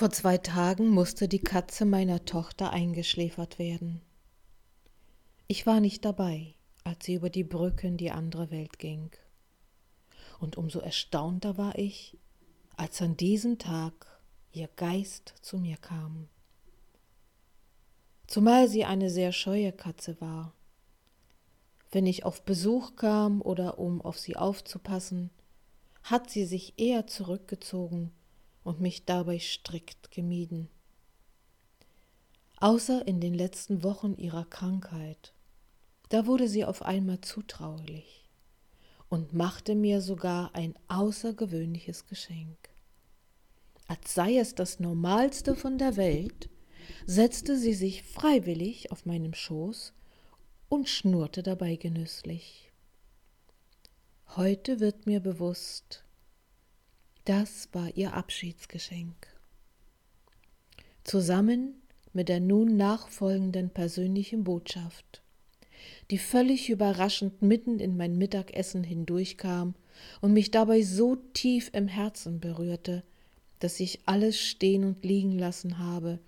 Vor zwei Tagen musste die Katze meiner Tochter eingeschläfert werden. Ich war nicht dabei, als sie über die Brücke in die andere Welt ging. Und umso erstaunter war ich, als an diesem Tag ihr Geist zu mir kam. Zumal sie eine sehr scheue Katze war. Wenn ich auf Besuch kam oder um auf sie aufzupassen, hat sie sich eher zurückgezogen und mich dabei strikt gemieden. Außer in den letzten Wochen ihrer Krankheit, da wurde sie auf einmal zutraulich und machte mir sogar ein außergewöhnliches Geschenk. Als sei es das Normalste von der Welt, setzte sie sich freiwillig auf meinem Schoß und schnurrte dabei genüsslich. Heute wird mir bewusst, das war ihr Abschiedsgeschenk. Zusammen mit der nun nachfolgenden persönlichen Botschaft, die völlig überraschend mitten in mein Mittagessen hindurchkam und mich dabei so tief im Herzen berührte, dass ich alles stehen und liegen lassen habe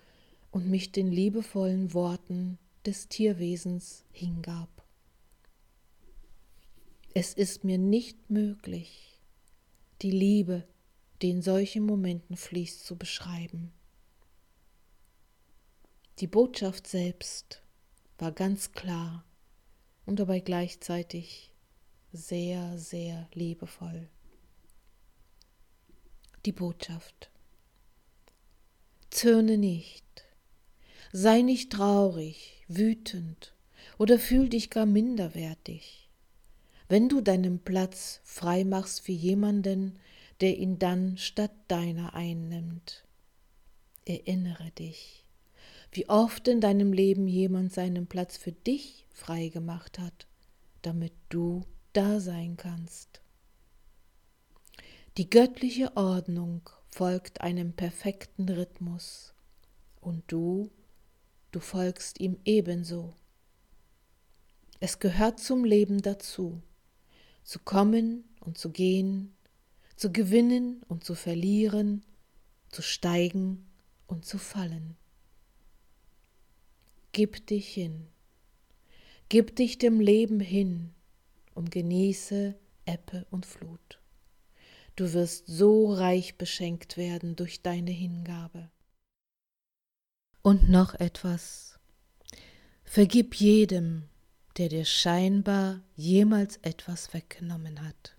und mich den liebevollen Worten des Tierwesens hingab. Es ist mir nicht möglich, die Liebe, die in solchen Momenten fließt, zu beschreiben. Die Botschaft selbst war ganz klar und dabei gleichzeitig sehr, sehr liebevoll. Die Botschaft. Zürne nicht, sei nicht traurig, wütend oder fühl dich gar minderwertig. Wenn du deinen Platz frei machst für jemanden, der ihn dann statt deiner einnimmt. Erinnere dich, wie oft in deinem Leben jemand seinen Platz für dich frei gemacht hat, damit du da sein kannst. Die göttliche Ordnung folgt einem perfekten Rhythmus und du, du folgst ihm ebenso. Es gehört zum Leben dazu, zu kommen und zu gehen, zu gewinnen und zu verlieren, zu steigen und zu fallen. Gib dich hin, gib dich dem Leben hin und genieße Ebbe und Flut. Du wirst so reich beschenkt werden durch deine Hingabe. Und noch etwas. Vergib jedem, der dir scheinbar jemals etwas weggenommen hat.